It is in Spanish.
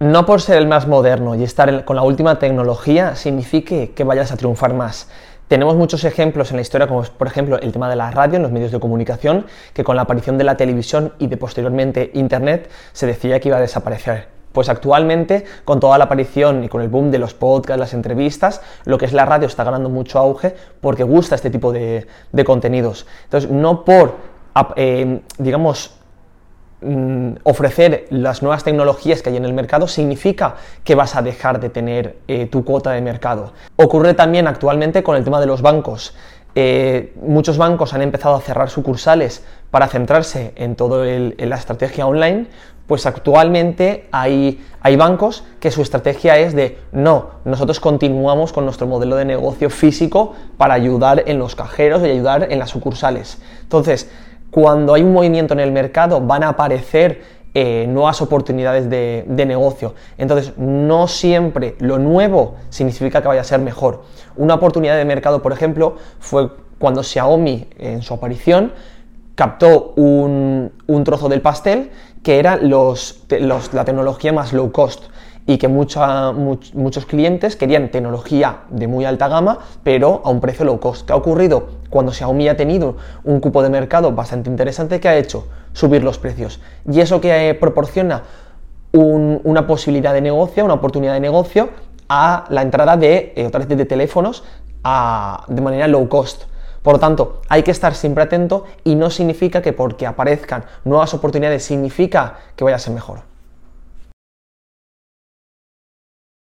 no por ser el más moderno y estar con la última tecnología signifique que vayas a triunfar más. Tenemos muchos ejemplos en la historia, como por ejemplo el tema de la radio en los medios de comunicación, que con la aparición de la televisión y de posteriormente Internet se decía que iba a desaparecer. Pues actualmente, con toda la aparición y con el boom de los podcasts, las entrevistas, lo que es la radio está ganando mucho auge porque gusta este tipo de, contenidos. Entonces, no por, eh, digamos, ofrecer las nuevas tecnologías que hay en el mercado significa que vas a dejar de tener eh, tu cuota de mercado. Ocurre también actualmente con el tema de los bancos. Eh, muchos bancos han empezado a cerrar sucursales para centrarse en toda la estrategia online, pues actualmente hay, hay bancos que su estrategia es de no, nosotros continuamos con nuestro modelo de negocio físico para ayudar en los cajeros y ayudar en las sucursales. Entonces, cuando hay un movimiento en el mercado van a aparecer eh, nuevas oportunidades de, negocio. Entonces, no siempre lo nuevo significa que vaya a ser mejor. Una oportunidad de mercado, por ejemplo, fue cuando Xiaomi, en su aparición, captó un, trozo del pastel que era la tecnología más low cost y que muchos clientes querían tecnología de muy alta gama, pero a un precio low cost. ¿Qué ha ocurrido? Cuando Xiaomi ha tenido un cupo de mercado bastante interesante, ¿qué ha hecho? Subir los precios. Y eso que eh, proporciona una posibilidad de negocio, una oportunidad de negocio a la entrada de eh, otras de teléfonos de manera low cost. Por lo tanto, hay que estar siempre atento y no significa que porque aparezcan nuevas oportunidades significa que vaya a ser mejor.